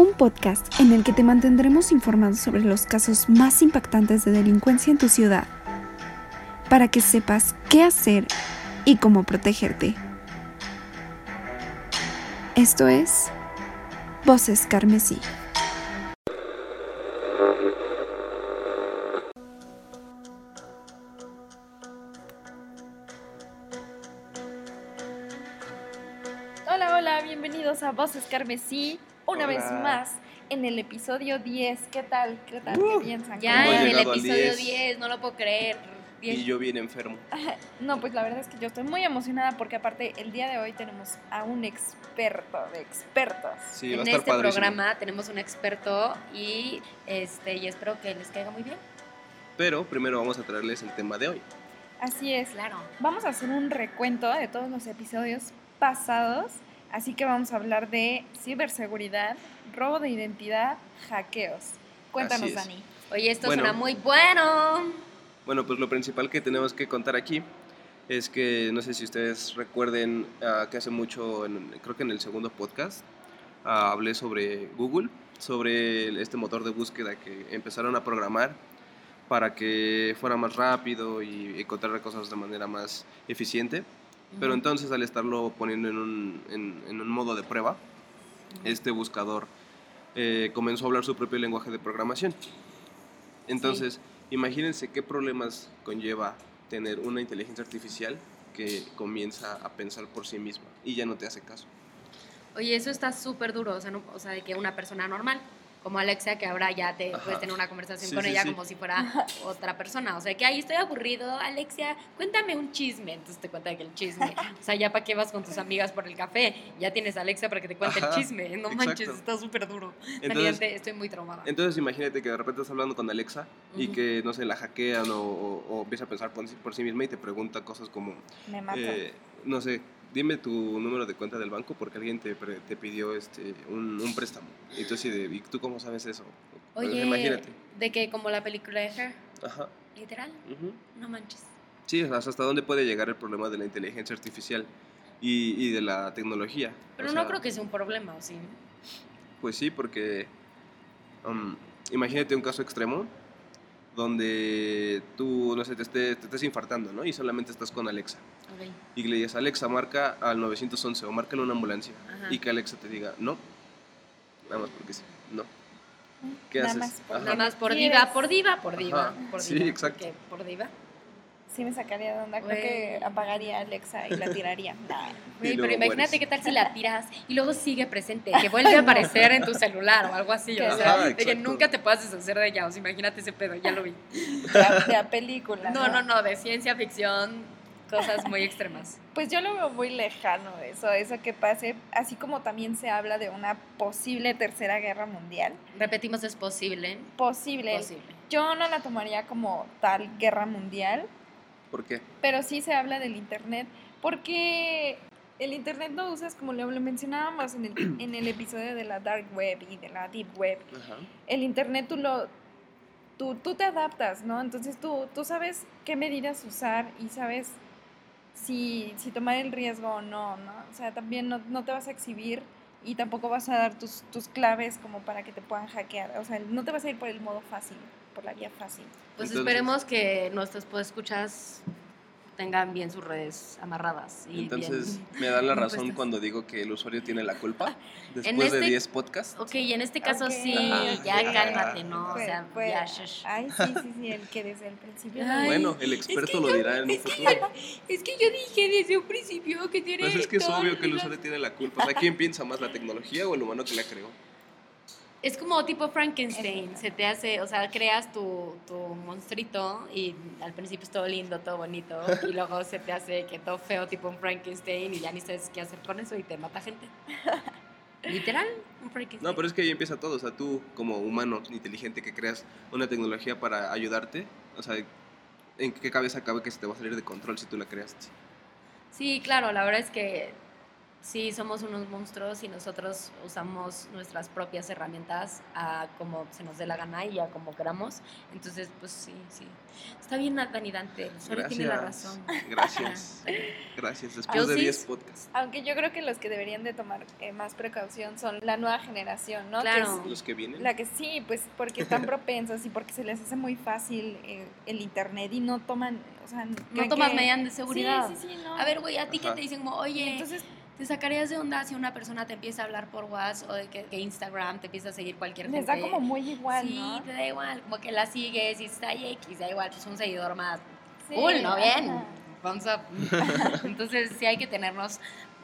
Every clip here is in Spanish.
un podcast en el que te mantendremos informado sobre los casos más impactantes de delincuencia en tu ciudad, para que sepas qué hacer y cómo protegerte. Esto es Voces Carmesí. Hola, hola, bienvenidos a Voces Carmesí, una vez más en el episodio 10. ¿Qué tal? ¿Qué tal? Uh, ¿Qué piensan? Ya en el episodio 10. 10. no lo puedo creer. Y 10. yo bien enfermo. No, pues la verdad es que yo estoy muy emocionada porque aparte el día de hoy tenemos a un experto de expertos. Sí, va a en estar este padrísimo. programa tenemos un experto y este y espero que les caiga muy bien. Pero primero vamos a traerles el tema de hoy. Así es. Claro. Vamos a hacer un recuento de todos los episodios pasados, así que vamos a hablar de ciberseguridad, robo de identidad, hackeos. Cuéntanos. Dani. Oye, esto Bueno. suena muy bueno. Bueno, pues lo principal que tenemos que contar aquí es que no sé si ustedes recuerden ah, que hace mucho, en- creo que en el segundo podcast, ah, hablé sobre Google, sobre este motor de búsqueda que empezaron a programar para que fuera más rápido y encontrar cosas de manera más eficiente. Pero entonces al estarlo poniendo en un, en- en un modo de prueba, este buscador eh, comenzó a hablar su propio lenguaje de programación. Entonces, imagínense qué problemas conlleva tener una inteligencia artificial que comienza a pensar por sí misma y ya no te hace caso. Oye, eso está súper duro, o sea, no- o sea, de que una persona normal, como Alexia, que ahora ya te Ajá. puedes tener una conversación Sí, con sí, ella sí. como si fuera otra persona. O sea, que ahí estoy aburrido, Alexia, cuéntame un chisme. Entonces te cuenta que el chisme. O sea, ya para qué vas con tus amigas por el café, ya tienes a Alexia para que te cuente Ajá, el chisme. No manches, está súper duro. Entonces, estoy muy traumada. entonces imagínate que de repente estás hablando con Alexa y que, no sé, la hackean o, o- o empieza a pensar por, sí- por sí misma y te pregunta cosas como, Me mata. eh, no sé, dime tu número de cuenta del banco porque alguien te, te pidió este, un, un préstamo. Y tú, así de, ¿y tú cómo sabes eso? Pues, Oye, imagínate. de que como la película de Her, Ajá. literal, no manches. Sí, hasta dónde puede llegar el problema de la inteligencia artificial y, y de la tecnología. Pero O no sea, creo que sea un problema, ¿o sí? Pues sí, porque um, imagínate un caso extremo donde tú, no sé, te, esté- te estés infartando, ¿no? Y solamente estás con Alexa. Ok. Y le dices, Alexa, marca al 911 o marca una ambulancia. Ajá. Y que Alexa te diga, no. Nada más porque sí, no. ¿Qué Nada haces? más. Nada más por diva, por diva, por diva. Ajá. Por Sí, diva, exacto. porque Por diva. Sí me sacaría de onda, creo Güey. que apagaría a Alexa y la tiraría. Luego pero imagínate mueres. qué tal si la tiras y luego sigue presente, que vuelve a aparecer en tu celular o algo así, o Ajá, sea, de que exacto. nunca te puedas deshacer de ella, o sea, imagínate ese pedo, ya lo vi. De de película. No, no, no, de ciencia ficción, cosas muy extremas. Pues yo lo veo muy lejano eso, eso que pase, así como también se habla de una posible tercera guerra mundial. Repetimos, es posible. Posible. Posible. Yo no la tomaría como tal guerra mundial, ¿Por qué? pero sí se habla del Internet, porque el Internet lo usas como lo, mencionábamos en el, en el episodio de la Dark Web y de la Deep Web. Ajá. El Internet tú lo... Tú, tú te adaptas, ¿no? Entonces tú, tú sabes qué medidas usar y sabes si, si tomar el riesgo o no, ¿no? O sea, también no, no te vas a exhibir y tampoco vas a dar tus, tus claves como para que te puedan hackear. O sea, no te vas a ir por el modo fácil, por la vía fácil. Pues Entonces- esperemos que nuestros escuchas tengan bien sus redes amarradas. Y Entonces, bien. me dan la razón cuando digo que el usuario tiene la culpa después de este- 10 podcasts. Ok, y en este caso sí, ya cálmate, ¿no? O sea, ya, shush. Ay, sí, sí, sí, el que desde el principio... Ay, Bueno, el experto lo dirá en un es que futuro. yo- Es que yo dije desde un principio que tiene. Pues es que es obvio que el usuario tiene la culpa. O sea, ¿quién piensa más, la tecnología o el humano que la creó? Es como tipo Frankenstein, se te hace, o sea, creas tu, tu monstruito y al principio es todo lindo, todo bonito, y luego se te hace que todo feo tipo un Frankenstein y ya ni sabes qué hacer con eso y te mata gente. Literal, un Frankenstein. No, pero es que ahí empieza todo. O sea, tú como humano inteligente que creas una tecnología para ayudarte, o sea, ¿en qué cabeza cabe que se te va a salir de control si tú la creaste? Sí, claro, la verdad es que Sí, somos unos monstruos y nosotros usamos nuestras propias herramientas a como se nos dé la gana y a como queramos. Entonces, pues sí, sí. Está bien, Dani Dante. Solo tiene la razón. Gracias. Gracias. Yo Después de sí- 10 podcasts. Aunque yo creo que los que deberían de tomar eh, más precaución son la nueva generación, ¿no? Que Claro. Los que vienen. la que sí, pues porque están propensos y porque se les hace muy fácil eh, el internet y no toman, o sea, No que- medidas de seguridad. Sí, sí, sí, no. A ver, güey, a ti que te dicen como, oye, entonces ¿te sacarías de onda si una persona te empieza a hablar por WhatsApp o de que, que Instagram te empieza a seguir cualquier les gente? da como muy igual, Sí, ¿no? te da igual, como que la sigues y está ahí X, da igual, pues un seguidor más. Sí, cool, ¿no? Bien. ajá. Thumbs up. Entonces sí hay que tenernos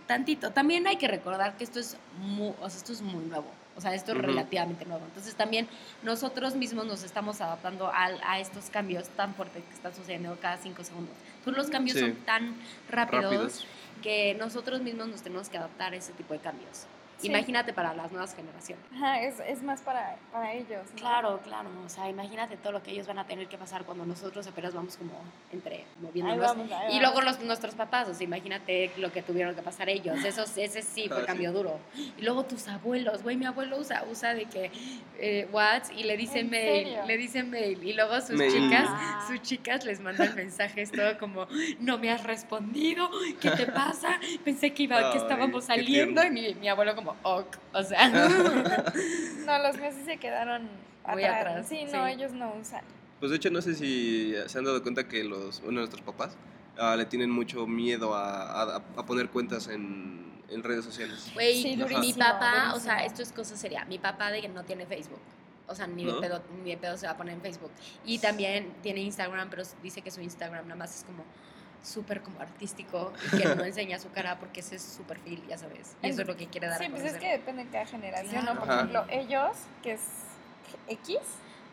tantito. También hay que recordar que esto es muy, o sea, esto es muy nuevo. O sea, esto es relativamente nuevo. Entonces también nosotros mismos nos estamos adaptando a, a estos cambios tan fuertes que están sucediendo cada cinco segundos. Pues los cambios Sí. son tan rápidos, Rápidos. que nosotros mismos nos tenemos que adaptar a ese tipo de cambios. Sí. Imagínate para las nuevas generaciones. Ajá, es, es más para, para ellos. ¿no? Claro, claro. O sea, imagínate todo lo que ellos van a tener que pasar cuando nosotros apenas vamos como entre Ahí moviéndonos. vamos, ahí Y luego los, nuestros papás, o sea, imagínate lo que tuvieron que pasar ellos. Eso, ese sí fue Ah, sí. cambio duro. Y luego tus abuelos, güey, mi abuelo usa, usa de que eh, WhatsApp y le dice ¿En mail, serio? le dice mail. Y luego sus Mail. chicas, Ah. sus chicas les mandan mensajes todo como, no me has respondido, ¿qué te pasa? Pensé que iba, que Ay, estábamos qué saliendo. Y mi, mi abuelo como, ok. O sea, No, los míos sí se quedaron Muy atrás. atrás, Sí, no, sí. ellos no usan. Pues de hecho no sé si se han dado cuenta que los, bueno, nuestros papás ah, le tienen mucho miedo a, a- a poner cuentas en, en redes sociales. Güey, Sí, mi durísimo, papá, o sea, durísimo. esto es cosa seria. Mi papá de que no tiene Facebook. O sea, ni, ¿No? de pedo, ni de pedo se va a poner en Facebook. Y también tiene Instagram, pero dice que su Instagram nada más es como súper como artístico y que no enseña su cara porque ese es su perfil, ya sabes. Y eso es lo que quiere dar Sí, a pues es que depende de cada generación, ¿no? Por ejemplo, ellos, que es X,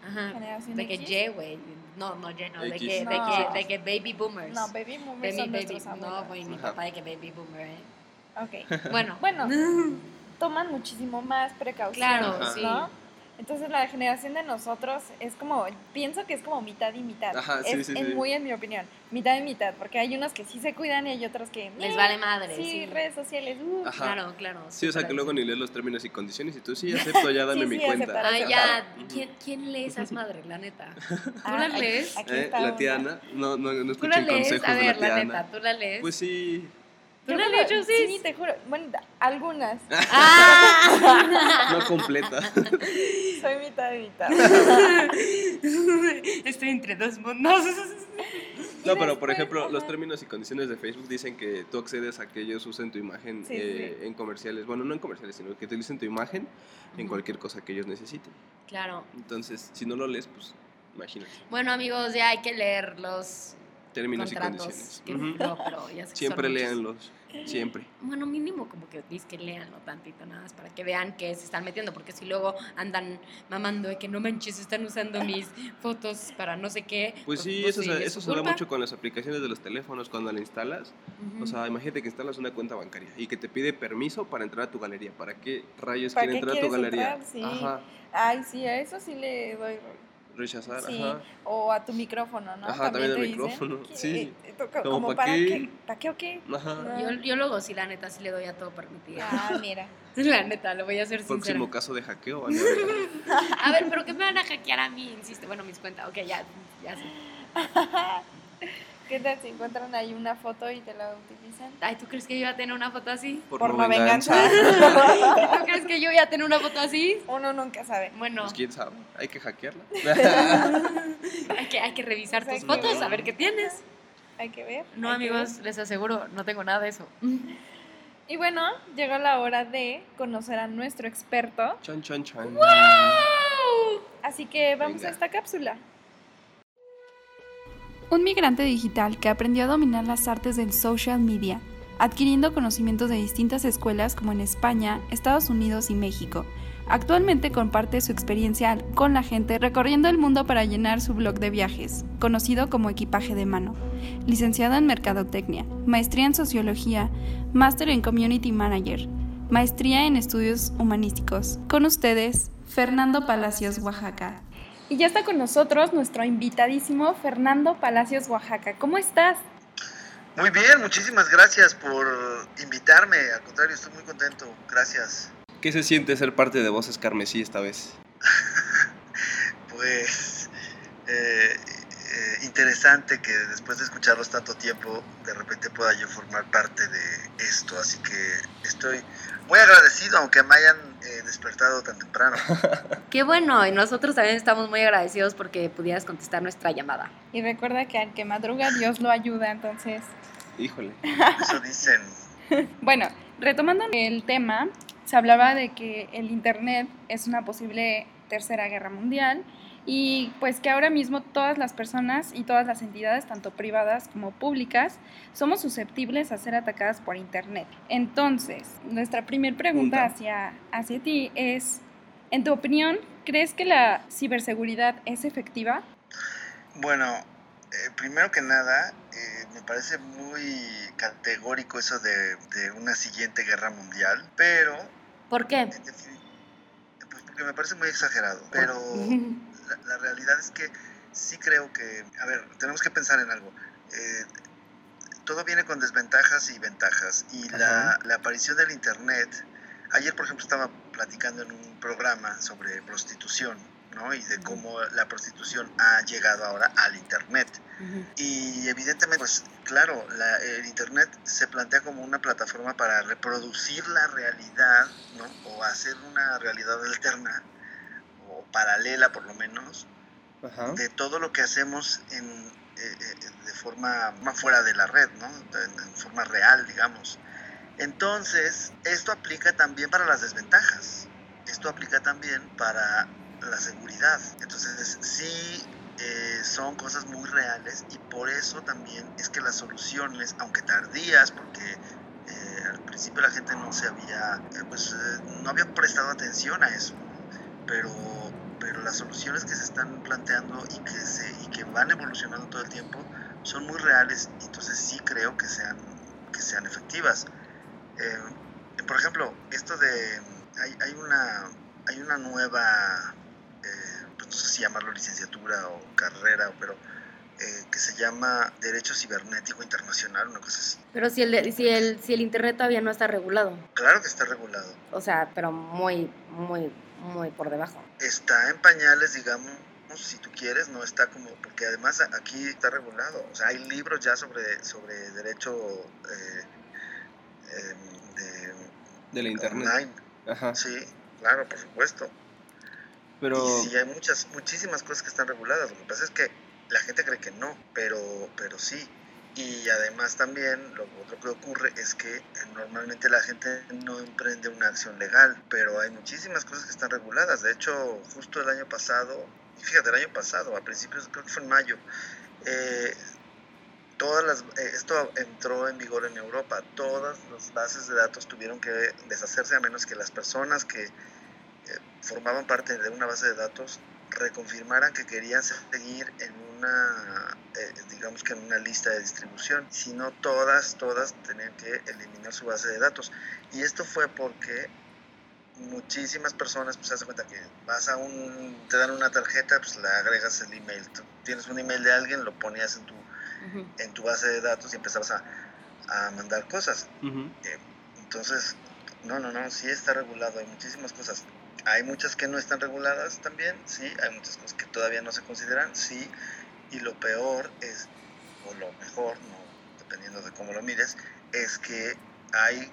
Ajá. generación De que X. Y, güey. No, no, Y, no. De que, de, que, de que baby boomers. No, baby boomers Baby, son baby. nuestros No, güey, mi papá de que baby boomer, ¿eh? Ok. Bueno. Bueno, toman muchísimo más precaución, Claro, sí. Entonces la generación de nosotros es como, pienso que es como mitad y mitad. Ajá, sí, es sí, sí. muy en mi opinión, mitad y mitad, porque hay unos que sí se cuidan y hay otros que... Les "Eh, vale madre, Sí, sí. redes sociales. uh". Ajá. Claro, claro. Sí, o sea que luego ni lees los términos y condiciones y tú sí acepto, ya dame Sí, mi sí, cuenta. aceptar. Ah, ya. ¿Quién, ¿Quién lee esas madres, la neta? ¿Tú Ah, la aquí- lees? aquí Eh, la tía Ana, no, no, no ¿Tú la escuchen lees? consejos A de ver, la tía la Ana. neta, ¿tú la lees? Pues sí, ¿Tú Yo la creo- lees, Sí, te juro. Bueno, algunas. ¡Ah! no completa. Soy mitad y mitad. Estoy entre dos mundos. No, pero por ejemplo, los términos y condiciones de Facebook dicen que tú accedes a que ellos usen tu imagen Sí, eh, en comerciales. Bueno, no en comerciales, sino que utilicen tu imagen en cualquier cosa que ellos necesiten. Claro. Entonces, si no lo lees, pues imagínate. Bueno, amigos, ya hay que leer los Términos y condiciones. que- Ujú. no, pero ya sé que Siempre muchos. léanlos. Siempre. Bueno, mínimo como que dices que leanlo tantito nada más para que vean que se están metiendo, porque si luego andan mamando de que no manches, están usando mis fotos para no sé qué. Pues sí, pues eso, sí, se, eso da mucho con las aplicaciones de los teléfonos cuando la instalas. O sea, imagínate que instalas una cuenta bancaria y que te pide permiso para entrar a tu galería. ¿Para qué rayos ¿Para quiere qué entrar a tu galería? entrar? Sí. Ajá. Ay, sí, a eso sí le doy. Rechazar, Sí. ajá. O a tu micrófono, ¿no? Ajá, también al dicen micrófono, sí. Como, como, ¿pa' para qué? qué. ¿Para qué o qué? Ajá. Yo, yo luego sí, la neta, sí le doy a todo permitido. Ah, mira. La neta, lo voy a hacer sincera. Próximo caso de hackeo. van a ver. A ver, pero ¿qué me van a hackear a mí? Insiste. Bueno, mis cuentas. Ok, ya, ya sé. ¿Qué tal si encuentran ahí una foto y te la utilizan? Ay, ¿tú crees que yo iba a tener una foto así? Por, Por no no venganza. ¿Tú crees que yo iba a tener una foto así? Uno nunca sabe. Bueno, Pues quién sabe, hay que hackearla. hay que, hay que revisar tus Exacto. fotos, a ver qué tienes. Hay que ver. No, que amigos, les aseguro, no tengo nada de eso. ver. Y bueno, llegó la hora de conocer a nuestro experto. chan, chan, chan. Así que vamos Venga. a esta cápsula. Un migrante digital que aprendió a dominar las artes del social media, adquiriendo conocimientos de distintas escuelas como en España, Estados Unidos y México. Actualmente comparte su experiencia con la gente recorriendo el mundo para llenar su blog de viajes, conocido como equipaje de mano. Licenciado en Mercadotecnia, maestría en Sociología, máster en Community Manager, maestría en Estudios Humanísticos. Con ustedes, Fernando Palacios, Oaxaca. Y ya está con nosotros nuestro invitadísimo Fernando Palacios, Oaxaca. ¿Cómo estás? Muy bien, muchísimas gracias por invitarme. Al contrario, estoy muy contento. Gracias. ¿Qué se siente ser parte de Voces Carmesí esta vez? pues eh, eh, interesante que después de escucharlos tanto tiempo, de repente pueda yo formar parte de esto. Así que estoy muy agradecido, aunque me hayan despertado tan temprano. Qué bueno, y nosotros también estamos muy agradecidos porque pudieras contestar nuestra llamada. Y recuerda que al que madruga Dios lo ayuda, entonces... Híjole. Eso dicen. bueno, retomando el tema, se hablaba de que el Internet es una posible tercera guerra mundial y pues que ahora mismo todas las personas y todas las entidades, tanto privadas como públicas, somos susceptibles a ser atacadas por Internet. Entonces, nuestra primera pregunta hacia, hacia ti es, en tu opinión, ¿crees que la ciberseguridad es efectiva? Bueno, eh, primero que nada, eh, me parece muy categórico eso de, de, una siguiente guerra mundial, pero... ¿Por qué? Pues porque me parece muy exagerado, pero la, la, realidad es que sí creo que, a ver, tenemos que pensar en algo. Eh, todo viene con desventajas y ventajas, y la, la aparición del Internet, ayer por ejemplo estaba platicando en un programa sobre prostitución, ¿no? Y de cómo la prostitución ha llegado ahora al Internet. Uh -huh. Y evidentemente, pues claro, la, el Internet se plantea como una plataforma para reproducir la realidad, ¿no? O hacer una realidad alterna, paralela por lo menos, de todo lo que hacemos en, eh, de forma más fuera de la red, ¿no? En, en forma real, digamos. Entonces, esto aplica también para las desventajas. Esto aplica también para la seguridad. Entonces, sí eh, son cosas muy reales y por eso también es que las soluciones, aunque tardías, porque eh, al principio la gente no se había, eh, pues no había prestado atención a eso, pero las soluciones que se están planteando y que, se, y que van evolucionando todo el tiempo son muy reales, entonces sí creo que sean, que sean efectivas. por ejemplo, esto de, hay, hay, una, hay una nueva eh, pues no sé si llamarlo licenciatura o carrera, pero eh, que se llama Derecho Cibernético Internacional, una cosa así. Pero si el, si, el, si el Internet todavía no está regulado. Claro que está regulado. O sea, pero muy, muy, muy por debajo. Está en pañales, digamos, si tú quieres, no está como, porque además aquí está regulado. O sea, hay libros ya sobre, sobre derecho eh, de, de la Internet. Online. Ajá. Sí, claro, por supuesto. Pero... Y sí, hay muchas, muchísimas cosas que están reguladas. Lo que pasa es que la gente cree que no, pero, pero sí. Y además también lo otro que ocurre es que normalmente la gente no emprende una acción legal, pero hay muchísimas cosas que están reguladas. De hecho, justo el año pasado, fíjate, el año pasado, a principios, creo que fue en mayo, eh, todas las, eh, esto entró en vigor en Europa. Todas las bases de datos tuvieron que deshacerse a menos que las personas que eh, formaban parte de una base de datos reconfirmaran que querían seguir en una, eh, digamos que en una lista de distribución, si no todas, todas tenían que eliminar su base de datos. Y esto fue porque muchísimas personas, pues se hace cuenta que vas a un, te dan una tarjeta, pues le agregas el email, Tú tienes un email de alguien, lo ponías en tu, uh -huh. en tu base de datos y empezabas a, a mandar cosas. Uh -huh. eh, entonces, no, no, no, sí está regulado, hay muchísimas cosas. Hay muchas que no están reguladas también, sí, hay muchas cosas que todavía no se consideran, sí, y lo peor es, o lo mejor, no, dependiendo de cómo lo mires, es que hay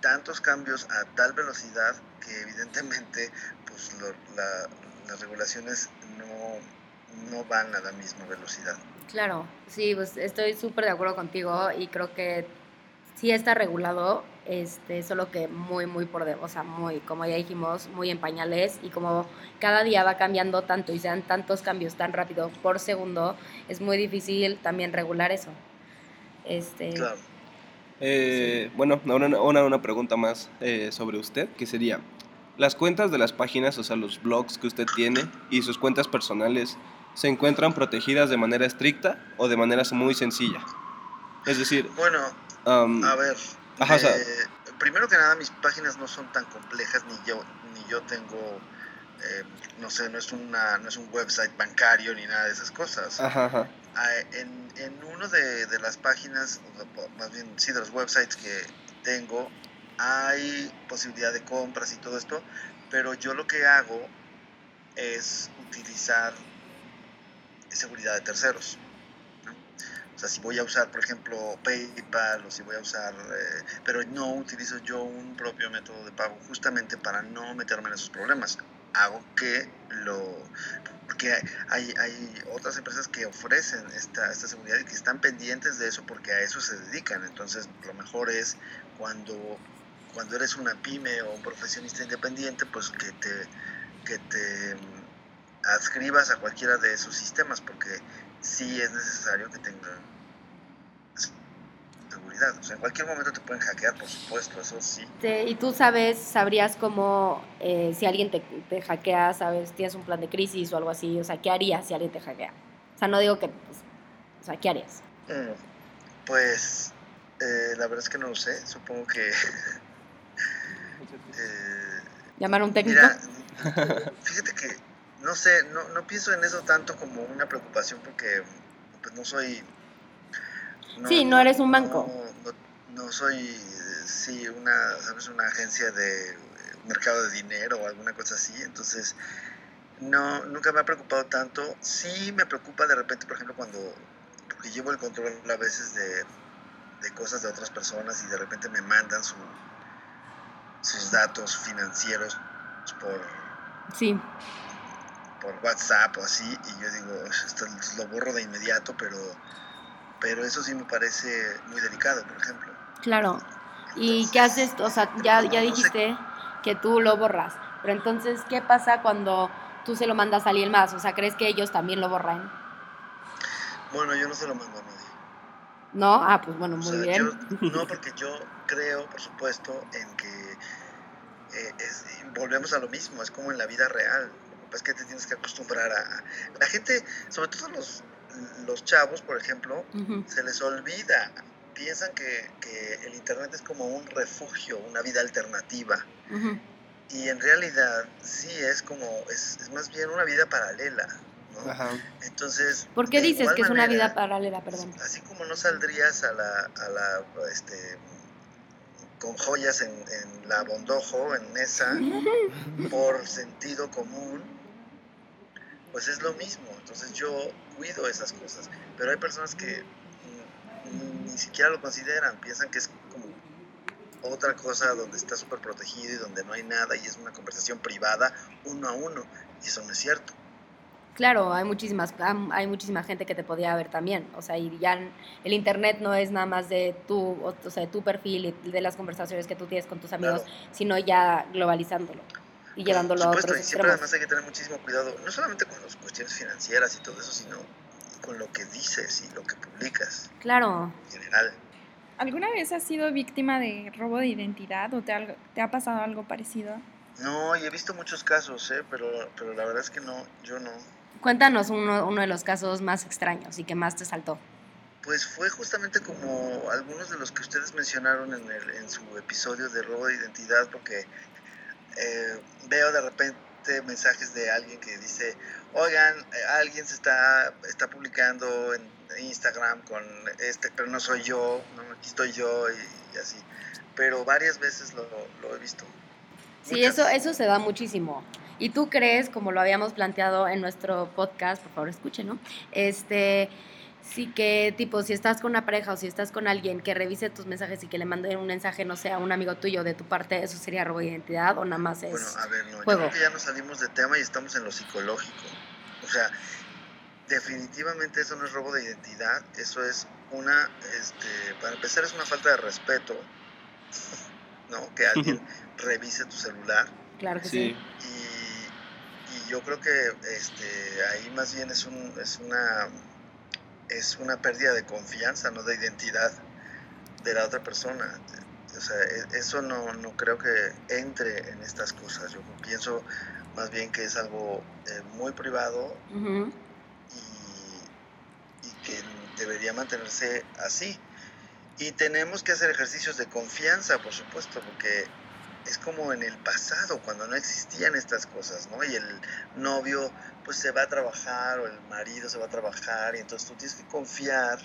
tantos cambios a tal velocidad que evidentemente pues lo, la, las regulaciones no, no van a la misma velocidad. Claro, sí, pues estoy súper de acuerdo contigo y creo que sí está regulado, este, solo que muy, muy por debajo, o sea, muy, como ya dijimos, muy en pañales y como cada día va cambiando tanto y sean tantos cambios tan rápido por segundo, es muy difícil también regular eso. Este, claro. Eh, sí. Bueno, ahora una, una, pregunta más eh, sobre usted, que sería, las cuentas de las páginas, o sea, los blogs que usted tiene y sus cuentas personales, ¿se encuentran protegidas de manera estricta o de manera muy sencilla? Es decir... Bueno, um, a ver, ajá, eh, o sea, primero que nada mis páginas no son tan complejas, ni yo, ni yo tengo, eh, no sé, no es, una, no es un website bancario ni nada de esas cosas. Ajá, ajá. ah, en, en uno de, de las páginas, más bien, sí, de los websites que tengo, hay posibilidad de compras y todo esto, pero yo lo que hago es utilizar seguridad de terceros. O sea, si voy a usar, por ejemplo, PayPal o si voy a usar, eh, pero no utilizo yo un propio método de pago justamente para no meterme en esos problemas. Hago que lo... Porque hay, hay otras empresas que ofrecen esta, esta seguridad y que están pendientes de eso porque a eso se dedican. Entonces, lo mejor es cuando, cuando eres una pyme o un profesionista independiente, pues que te, que te adscribas a cualquiera de esos sistemas, porque sí es necesario que tenga seguridad. O sea, en cualquier momento te pueden hackear, por supuesto, eso sí. Y tú sabes, sabrías cómo, eh, si alguien te, te hackea, sabes, tienes un plan de crisis o algo así, o sea, ¿qué harías si alguien te hackea? O sea, no digo que, pues, o sea, ¿qué harías? Mm, Pues eh, la verdad es que no lo sé, supongo que... eh, ¿Llamar a un técnico? Mira, fíjate que no sé, no, no pienso en eso tanto como una preocupación porque pues no soy... Sí, no eres un banco. No, no- no soy, sí, una, ¿sabes? Una agencia de eh, mercado de dinero o alguna cosa así, entonces no, nunca me ha preocupado tanto. Sí me preocupa de repente, por ejemplo, cuando, porque llevo el control a veces de, de cosas de otras personas y de repente me mandan su, sus datos financieros por, Sí, por WhatsApp o así, y yo digo, esto lo borro de inmediato, pero, pero eso sí me parece muy delicado, por ejemplo. claro. ¿Y qué haces? O sea, ya, ya No sé. dijiste que tú lo borras, pero entonces, ¿qué pasa cuando tú se lo mandas a alguien más? O sea, ¿crees que ellos también lo borran? Bueno, yo no se lo mando a nadie. ¿No? Ah, pues bueno, O muy sea, bien. yo- no, porque yo creo, por supuesto, en que eh, es- volvemos a lo mismo, es como en la vida real. Es que te tienes que acostumbrar a... a- La gente, sobre todo los, los chavos, por ejemplo, se les olvida, piensan que, que el Internet es como un refugio, una vida alternativa. Y en realidad sí es como, es, es más bien una vida paralela. ¿no? Ajá. Entonces... ¿Por qué dices que es una vida paralela, perdón? Así como no saldrías a la, a la este, con joyas en, en la bondojo, en mesa, por sentido común, pues es lo mismo. Entonces yo cuido esas cosas. Pero hay personas que ni siquiera lo consideran, piensan que es como otra cosa donde está súper protegido y donde no hay nada y es una conversación privada uno a uno. Y eso no es cierto. Claro, hay muchísimas, hay muchísima gente que te podía ver también. O sea, y ya el internet no es nada más de tu, o, o sea, de tu perfil y de las conversaciones que tú tienes con tus amigos, Claro. sino ya globalizándolo y llevándolo a Por supuesto, otros y siempre extremos. además hay que tener muchísimo cuidado, no solamente con las cuestiones financieras y todo eso, sino con lo que dices y lo que publicas Claro. en general. ¿Alguna vez has sido víctima de robo de identidad o te, algo- te ha pasado algo parecido? No, y he visto muchos casos, ¿eh? pero, pero la verdad es que no, yo no. Cuéntanos uno, uno de los casos más extraños y que más te saltó. Pues fue justamente como algunos de los que ustedes mencionaron en, el, en su episodio de robo de identidad, porque eh, veo de repente mensajes de alguien que dice, oigan, eh, alguien se está, está publicando en Instagram con este, pero no soy yo, no, aquí estoy yo y, y así. Pero varias veces lo, lo he visto. Sí, Muchas. eso, eso se da muchísimo. Y tú crees, como lo habíamos planteado en nuestro podcast, por favor escuchen, ¿no? Este, sí que tipo, si estás con una pareja o si estás con alguien que revise tus mensajes y que le mande un mensaje, no sé, a un amigo tuyo de tu parte, ¿eso sería robo de identidad o nada más es...? Bueno, a ver, no, yo creo que ya nos salimos de tema y estamos en lo psicológico. O sea, definitivamente eso no es robo de identidad, eso es una, este, para empezar es una falta de respeto, ¿no? Que alguien revise tu celular claro que Sí. sí. y, y yo creo que este, ahí más bien es, un, es, una, es una pérdida de confianza, no de identidad de la otra persona. O sea, e- eso no, no creo que entre en estas cosas. Yo pienso más bien que es algo eh, muy privado y, y que debería mantenerse así. Y tenemos que hacer ejercicios de confianza, por supuesto, porque es como en el pasado, cuando no existían estas cosas, ¿no? Y el novio pues se va a trabajar o el marido se va a trabajar y entonces tú tienes que confiar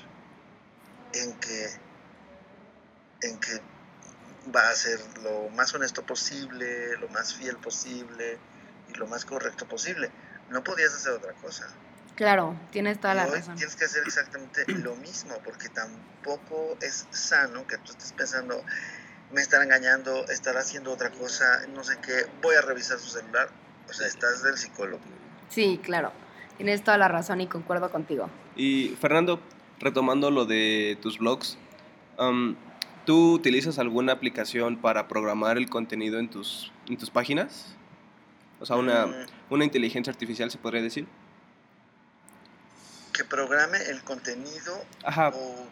en que, en que va a ser lo más honesto posible, lo más fiel posible y lo más correcto posible. No podías hacer otra cosa. Claro, tienes toda la Hoy razón. tienes que hacer exactamente lo mismo, porque tampoco es sano que tú estés pensando, me están engañando, estará haciendo otra cosa, no sé qué, voy a revisar su celular. O sea, estás del psicólogo. Sí, claro. Tienes toda la razón y concuerdo contigo. Y Fernando, retomando lo de tus blogs, ¿tú utilizas alguna aplicación para programar el contenido en tus, en tus páginas? O sea, una, Mm, una inteligencia artificial, se podría decir. que programe el contenido Ajá, o...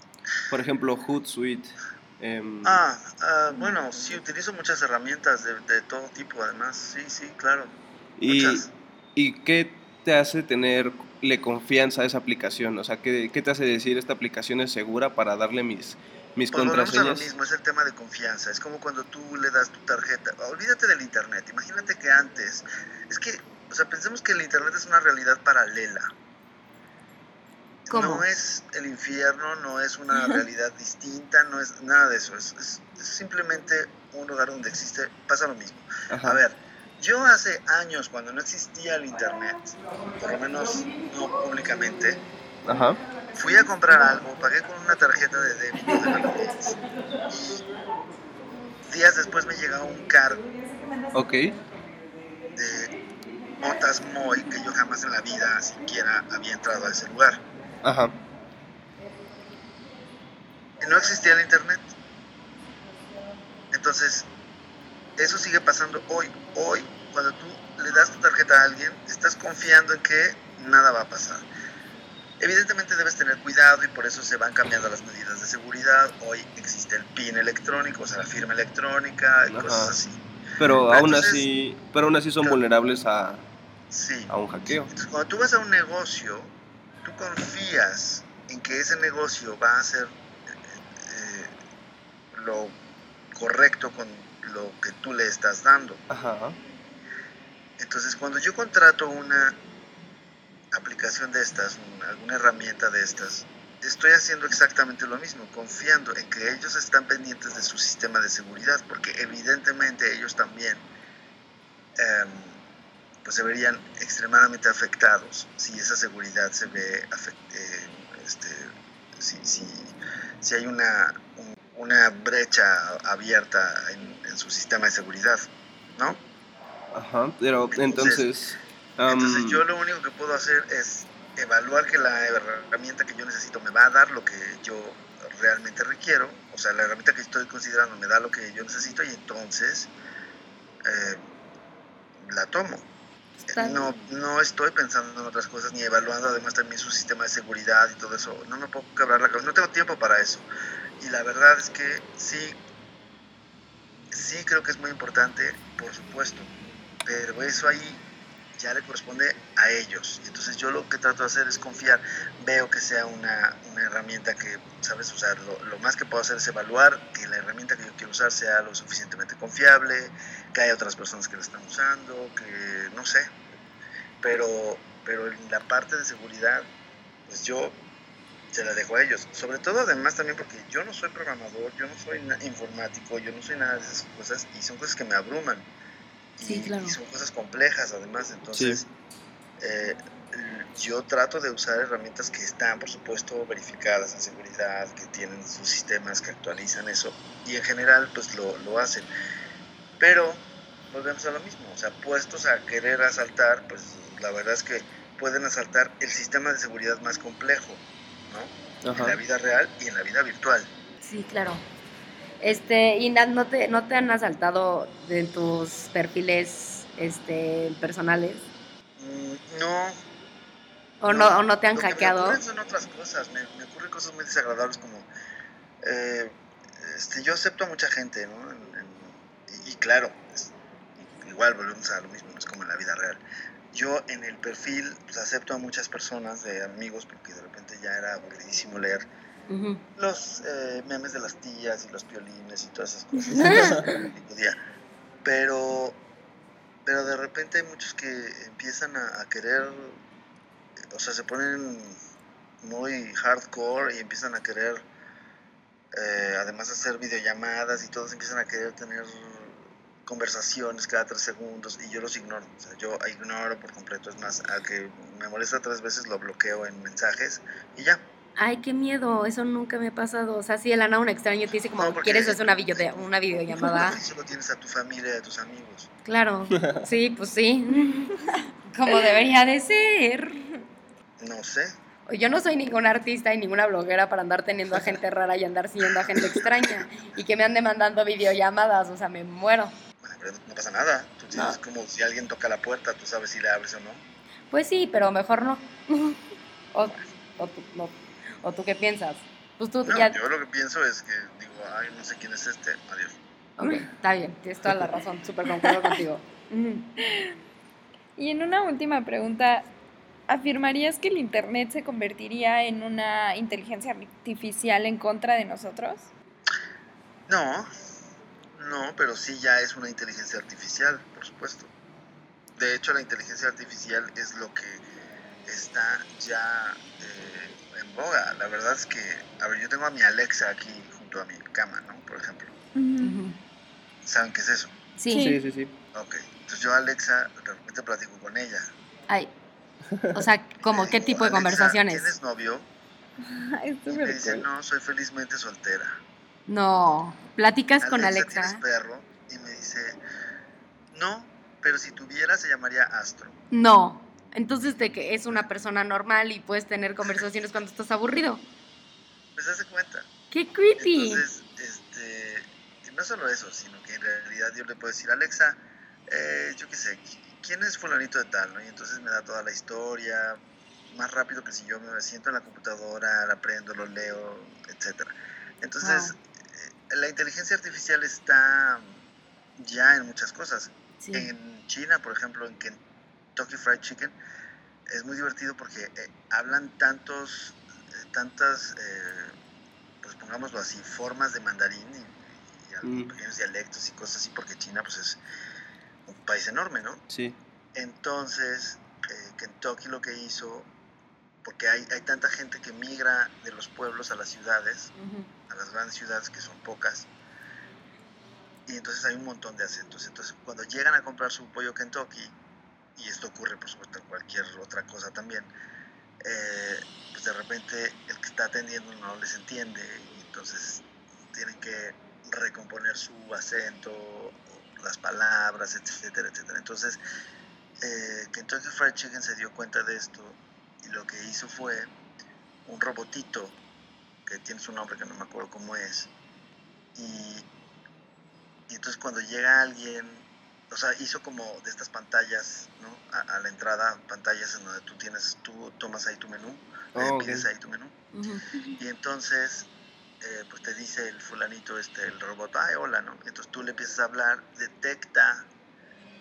por ejemplo, Hootsuite. Em, Ah, ah, bueno, sí, utilizo muchas herramientas de, de todo tipo, además. Sí, sí, claro. y, muchas. ¿Y qué te hace tenerle confianza a esa aplicación? O sea, ¿qué, qué te hace decir esta aplicación es segura para darle mis, mis Pues a lo contraseñas? mismo, es el tema de confianza. Es como cuando tú le das tu tarjeta. Olvídate del Internet. Imagínate que antes. Es que, o sea, pensemos que el Internet es una realidad paralela. ¿Cómo? No es el infierno, no es una realidad distinta, no es nada de eso. Es, es- es simplemente un lugar donde existe. Pasa lo mismo. Ajá. A ver, yo hace años, cuando no existía el Internet, por lo menos no públicamente, Ajá. Fui a comprar algo, pagué con una tarjeta de débito de Banamex y días después me llegó un cargo Ok. de Motas Moy que yo jamás en la vida siquiera había entrado a ese lugar. Ajá. Y no existía el internet. Entonces, eso sigue pasando hoy. Hoy, cuando tú le das tu tarjeta a alguien, estás confiando en que nada va a pasar. Evidentemente debes tener cuidado y por eso se van cambiando las medidas de seguridad. Hoy existe el PIN electrónico, o sea, la firma electrónica y Ajá. cosas así. Pero aún entonces- así, pero aún así son Claro. vulnerables a, Sí. a un hackeo. Entonces, cuando tú vas a un negocio, confías en que ese negocio va a hacer eh, lo correcto con lo que tú le estás dando. Ajá. Entonces, cuando yo contrato una aplicación de estas, un- alguna herramienta de estas, estoy haciendo exactamente lo mismo, confiando en que ellos están pendientes de su sistema de seguridad, porque evidentemente ellos también em, pues se verían extremadamente afectados si esa seguridad se ve afec- eh, este, si, si, si hay una, un- una brecha abierta en, en su sistema de seguridad, ¿no? Ajá. Pero entonces. Entonces yo lo único que puedo hacer es evaluar que la herramienta que yo necesito me va a dar lo que yo realmente requiero, o sea, la herramienta que estoy considerando me da lo que yo necesito y entonces eh, la tomo. No, no estoy pensando en otras cosas ni evaluando además también su sistema de seguridad y todo eso. No me puedo quebrar la cabeza, no tengo tiempo para eso. Y la verdad es que sí, sí creo que es muy importante, por supuesto, pero eso ahí ya le corresponde a ellos. Entonces yo lo que trato de hacer es confiar, veo que sea una, una herramienta que sabes usar. Lo, lo más que puedo hacer es evaluar que la herramienta que yo quiero usar sea lo suficientemente confiable, que haya otras personas que la están usando, que no sé. Pero, pero en la parte de seguridad, pues yo se la dejo a ellos. Sobre todo además también porque yo no soy programador, yo no soy informático, yo no soy nada de esas cosas y son cosas que me abruman. Y, Sí, claro. y son cosas complejas además, entonces eh, yo trato de usar herramientas que están, por supuesto, verificadas en seguridad, que tienen sus sistemas que actualizan eso y en general pues lo, lo hacen. Pero volvemos a lo mismo, o sea, puestos a querer asaltar, pues la verdad es que pueden asaltar el sistema de seguridad más complejo, ¿no? En la vida real y en la vida virtual. Sí, claro. Este, y no te, no te han asaltado de tus perfiles este, personales. Mm, no. O no, o no te han Lo que hackeado. Me ocurren son otras cosas, me, me ocurren cosas muy desagradables como, eh, este, yo acepto a mucha gente, ¿no? En- en- y, y claro, es- igual volvemos a lo mismo, no es como en la vida real. Yo en el perfil pues, acepto a muchas personas de amigos porque de repente ya era aburridísimo leer Los eh, memes de las tías y los piolines y todas esas cosas. Podía. Pero, pero de repente hay muchos que empiezan a, a querer, o sea, se ponen muy hardcore y empiezan a querer, eh, además de hacer videollamadas y todos empiezan a querer tener conversaciones cada tres segundos y yo los ignoro. O sea, yo ignoro por completo. Es más, a que me molesta tres veces lo bloqueo en mensajes y ya. Ay, qué miedo, eso nunca me ha pasado. O sea, si el ana un extraño te dice como, No, ¿quieres hacer una, video una videollamada? Solo tienes a tu familia y a tus amigos. Claro, sí, pues sí. Como debería de ser. No sé. Yo no soy ninguna artista y ninguna bloguera para andar teniendo a gente rara y andar siguiendo a gente extraña. Y que me ande mandando videollamadas, o sea, me muero. Bueno, pero no pasa nada. Tú tienes No. como si alguien toca la puerta, tú sabes si le abres o no. Pues sí, pero mejor no. O, o, tú, no. ¿O tú qué piensas? Pues tú No, ya... yo lo que pienso es que digo, ay, no sé quién es este. Adiós. Ok, está bien, tienes toda la razón, súper concuerdo contigo. Y en una última pregunta, ¿afirmarías que el Internet se convertiría en una inteligencia artificial en contra de nosotros? No, no, pero sí ya es una inteligencia artificial, por supuesto. De hecho, la inteligencia artificial es lo que está ya eh, en boga. La verdad es que, a ver, yo tengo a mi Alexa aquí junto a mi cama, ¿no? Por ejemplo. ¿Saben qué es eso? Sí. Sí, sí, sí. Ok. Entonces yo Alexa de repente platico con ella. Ay. O sea, como qué tipo de "Alexa, conversaciones. ¿Tienes novio? Es Y me súper dice, cool. no, soy felizmente soltera. No, platicas con ¿tienes Alexa. perro? Y me dice, no, pero si tuviera se llamaría Astro. No. Entonces de que es una persona normal y puedes tener conversaciones cuando estás aburrido. Pues hace cuenta. Qué creepy. Entonces, este, no solo eso, sino que en realidad yo le puedo decir, Alexa, eh, yo qué sé, qui- ¿quién es fulanito de tal? ¿no? Y entonces me da toda la historia, más rápido que si yo me siento en la computadora, la aprendo, lo leo, etc. Entonces, eh, la inteligencia artificial está ya en muchas cosas. Sí. En China, por ejemplo, en Kentucky Fried Chicken, es muy divertido porque eh, hablan tantos, eh, tantas, eh, pues pongámoslo así, formas de mandarín y, y algunos Mm. pequeños dialectos y cosas así, porque China pues es un país enorme, ¿no? Sí. Entonces, eh, Kentucky lo que hizo, porque hay, hay tanta gente que migra de los pueblos a las ciudades, a las grandes ciudades que son pocas. Y entonces hay un montón de acentos. Entonces cuando llegan a comprar su pollo Kentucky, y esto ocurre por supuesto en cualquier otra cosa también, eh, pues de repente el que está atendiendo no les entiende y entonces tienen que recomponer su acento, las palabras, etcétera, etcétera. Entonces eh, Kentucky Fried Chicken se dio cuenta de esto y lo que hizo fue un robotito que tiene su nombre que no me acuerdo cómo es. Y entonces cuando llega alguien, o sea, hizo como de estas pantallas, ¿no? A, a la entrada, pantallas en donde tú tienes, tú tomas ahí tu menú, eh, Oh, pides ahí tu menú. Y entonces, eh, pues te dice el fulanito, este, el robot, ay, hola, ¿no? Entonces tú le empiezas a hablar, detecta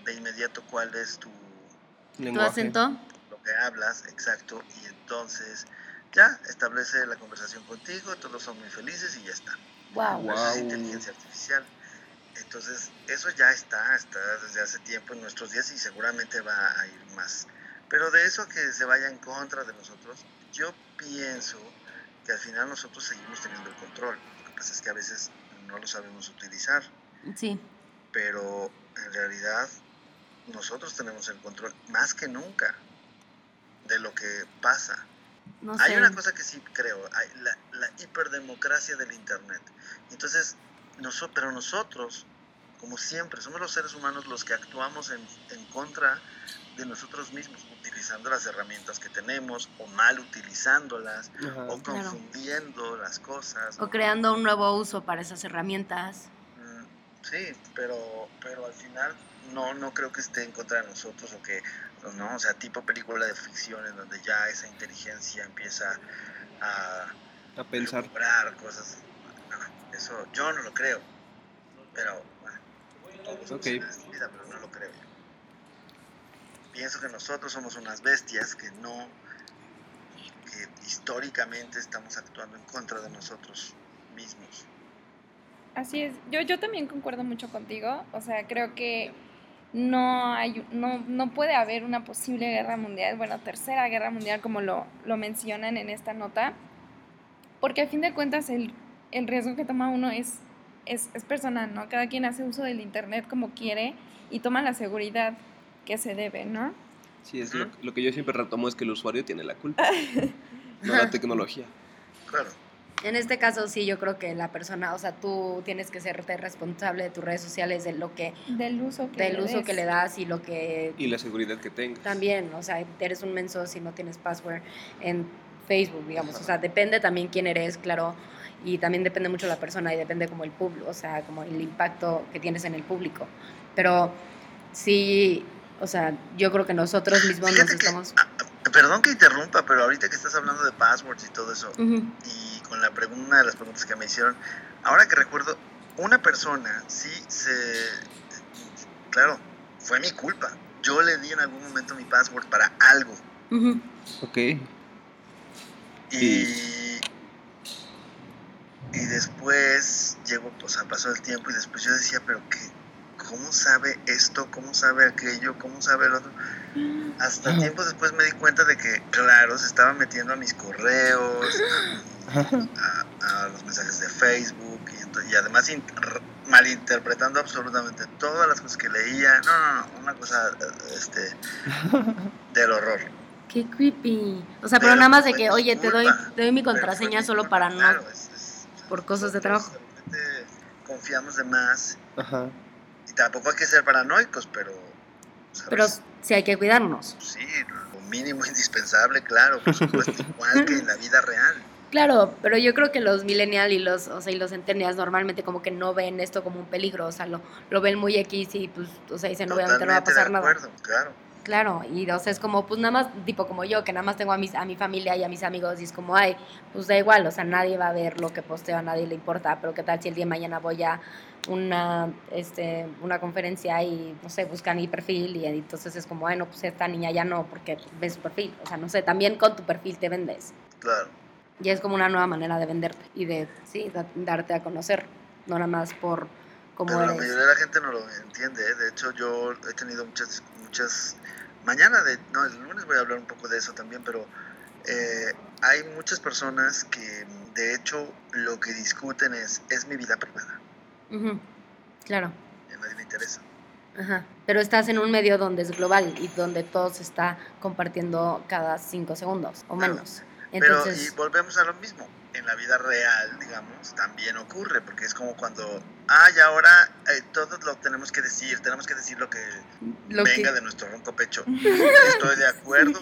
de inmediato cuál es tu, ¿Tu Lenguaje. acento? lo que hablas, exacto, y entonces ya establece la conversación contigo, todos son muy felices y ya está. Wow. Wow. Es inteligencia artificial. Entonces, eso ya está, está desde hace tiempo en nuestros días y seguramente va a ir más. Pero de eso que se vaya en contra de nosotros, yo pienso que al final nosotros seguimos teniendo el control. Lo que pasa es que a veces no lo sabemos utilizar, Sí. pero en realidad nosotros tenemos el control más que nunca de lo que pasa. No Hay sé. una cosa que sí creo, hay la, la hiperdemocracia del Internet. Entonces, noso- pero nosotros, como siempre, somos los seres humanos los que actuamos en, en contra de nosotros mismos, utilizando las herramientas que tenemos o mal utilizándolas Ajá. o Claro. confundiendo las cosas. O ¿no? creando un nuevo uso para esas herramientas. Mm, Sí, pero, pero al final no, no creo que esté en contra de nosotros o que, no, o sea, tipo película de ficción en donde ya esa inteligencia empieza a A pensar. cosas. No, eso yo no lo creo. Pero todos Ok. en esta vida, pero no lo creo yo. Pienso que nosotros somos unas bestias que no, que históricamente estamos actuando en contra de nosotros mismos. Así es. Yo, yo también concuerdo mucho contigo. O sea, creo que no hay no, no puede haber una posible guerra mundial, bueno, tercera guerra mundial como lo, lo mencionan en esta nota, porque a fin de cuentas el, el riesgo que toma uno es, es, es personal, ¿no? Cada quien hace uso del internet como quiere y toma la seguridad que se debe, ¿no? Sí, es lo, lo que yo siempre retomo es que el usuario tiene la culpa, no la tecnología. Claro. En este caso sí, yo creo que la persona, o sea, tú tienes que serte responsable de tus redes sociales, de lo que, Del uso que del le uso des. que le das y lo que Y la seguridad que tengas. también, o sea, eres un menso si no tienes password en Facebook, digamos, o sea, depende también quién eres, claro, y también depende mucho la persona y depende como el público, o sea, como el impacto que tienes en el público. Pero sí, o sea, yo creo que nosotros mismos nos Fíjate que- estamos... ah, ah, perdón que interrumpa, pero ahorita que estás hablando de passwords y todo eso, Ujú, y con la pregunta, una de las preguntas que me hicieron, ahora que recuerdo, una persona sí se... Claro, fue mi culpa. Yo le di en algún momento mi password para algo. ujú. Ok. Y, y después llegó, o sea, pasó el tiempo y después yo decía, pero qué, ¿cómo sabe esto? ¿Cómo sabe aquello? ¿Cómo sabe el otro? Hasta tiempo después me di cuenta de que, claro, se estaba metiendo a mis correos, a, a los mensajes de Facebook y, y además malinterpretando absolutamente todas las cosas que leía. No, no, no, una cosa este, del horror. Qué creepy. O sea, pero, Pero nada más de que, oye, te doy, te doy mi contraseña solo para no... claro, es- es- por cosas de trabajo. confiamos de más Ajá. y tampoco hay que ser paranoicos, pero... ¿sabes? Pero sí hay que cuidarnos. Sí, lo mínimo indispensable, claro, por supuesto, igual que en la vida real. Claro, pero yo creo que los millennials y los, o sea, y los centennials normalmente como que no ven esto como un peligro, o sea, lo, lo ven muy X y pues, o sea, dicen obviamente no va a pasar de nada. acuerdo, claro. Claro, y o sea, es como, pues nada más, tipo como yo, que nada más tengo a, mis, a mi familia y a mis amigos, y es como, ay, pues da igual, o sea, nadie va a ver lo que posteo, a nadie le importa, pero qué tal si el día de mañana voy a una, este, una conferencia y, no sé, buscan mi perfil y entonces es como, ay, no, pues esta niña ya no, porque ves su perfil, o sea, no sé, también con tu perfil te vendes. Claro. Y es como una nueva manera de venderte y de, sí, da- darte a conocer, no nada más por Pero la mayoría de la gente no lo entiende. ¿eh? De hecho, yo he tenido muchas, muchas. Mañana, de, no, el lunes voy a hablar un poco de eso también, pero eh, hay muchas personas que, de hecho, lo que discuten es: es mi vida privada. Ujú, Claro. Y a nadie le interesa. Ajá. Pero estás en un medio donde es global y donde todo se está compartiendo cada cinco segundos o Claro. menos. Pero, y Entonces, volvemos a lo mismo. En la vida real, digamos, también ocurre, porque es como cuando, ay, ahora eh, todos lo tenemos que decir, tenemos que decir lo que lo que- venga de nuestro ronco pecho. Estoy de acuerdo.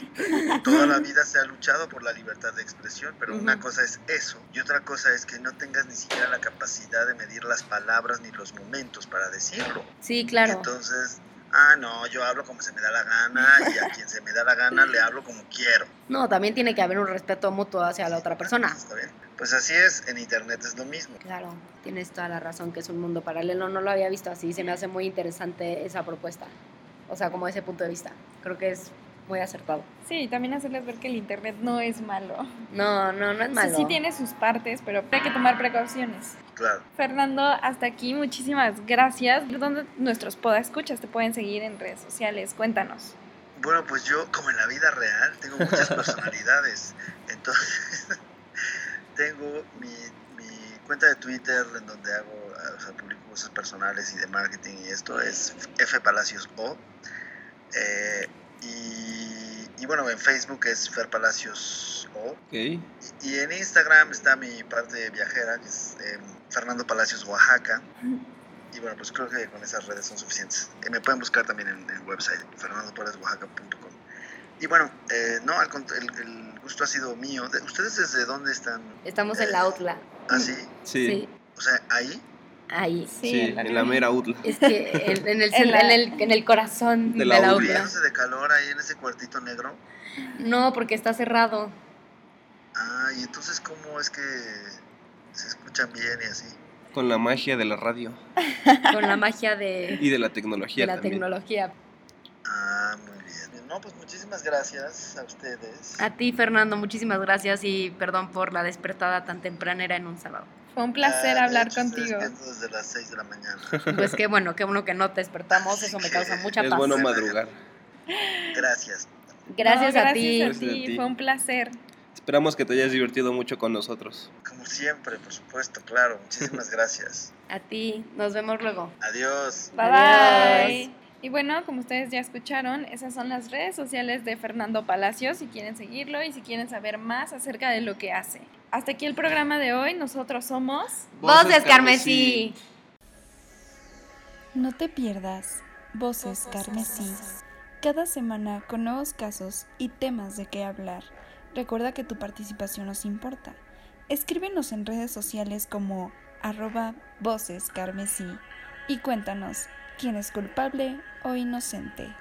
Toda la vida se ha luchado por la libertad de expresión, pero una Ujú. cosa es eso y otra cosa es que no tengas ni siquiera la capacidad de medir las palabras ni los momentos para decirlo. sí, claro. entonces, ah, no, yo hablo como se me da la gana y a quien se me da la gana le hablo como quiero. No, también tiene que haber un respeto mutuo hacia la otra persona. ¿Está bien? Pues así es, en internet es lo mismo. Claro, tienes toda la razón que es un mundo paralelo. No lo había visto así. Se me hace muy interesante esa propuesta. O sea, como ese punto de vista. Creo que es muy acertado. Sí, y también hacerles ver que el internet no es malo. No, no, no es O sea, malo. sí tiene sus partes, pero hay que tomar precauciones. Claro. Fernando, hasta aquí, muchísimas gracias. ¿Dónde nuestros escuchas te pueden seguir en redes sociales? Cuéntanos. Bueno, pues yo, como en la vida real, tengo muchas personalidades. Entonces, tengo mi, mi cuenta de Twitter en donde hago, o sea, publico cosas personales y de marketing y esto es F Palacios O. Eh, y, y bueno, en Facebook es Fer Palacios O. Ok. Y, y en Instagram está mi parte viajera, que es eh, Fernando Palacios Oaxaca. Y bueno, pues creo que con esas redes son suficientes. Eh, me pueden buscar también en el website, fernandopalaciosOaxaca.com. Y bueno, eh, no, el, el gusto ha sido mío. De- ¿Ustedes desde dónde están? Estamos en la UTLA. ¿Así? Sí. Sí, O sea, ahí. Ahí. Sí, en la mera UTLA. Es que en, en el, En la- en, el, en el corazón De de la la, UTLA. Muriéndose de calor ahí en ese cuartito negro. No, porque está cerrado. Ah, y entonces, ¿cómo es que se escuchan bien y así? Con la magia de la radio Con la magia de, y de la de tecnología la también. tecnología. Ah, muy bien. No, pues muchísimas gracias a ustedes. A ti, Fernando, muchísimas gracias y perdón por la despertada tan tempranera en un sábado. Fue un placer Ah, hablar hecho, contigo. despierto desde las 6 de la mañana. Pues qué bueno, qué bueno que no te despertamos, eso me causa mucha Es paz. bueno madrugar. Gracias. Gracias, No, a gracias ti. a Gracias a ti. ti. Fue un placer. Esperamos que te hayas divertido mucho con nosotros. Como siempre, por supuesto, claro. Muchísimas gracias. A ti. Nos vemos luego. Adiós. Bye Adiós. bye. Y bueno, como ustedes ya escucharon, esas son las redes sociales de Fernando Palacios si quieren seguirlo y si quieren saber más acerca de lo que hace. Hasta aquí el programa de hoy. Nosotros somos... Voces Carmesí. No te pierdas Voces Carmesí. Cada semana con nuevos casos y temas de qué hablar. Recuerda que tu participación nos importa. Escríbenos en redes sociales como arroba Voces Carmesí y cuéntanos quién es culpable o inocente.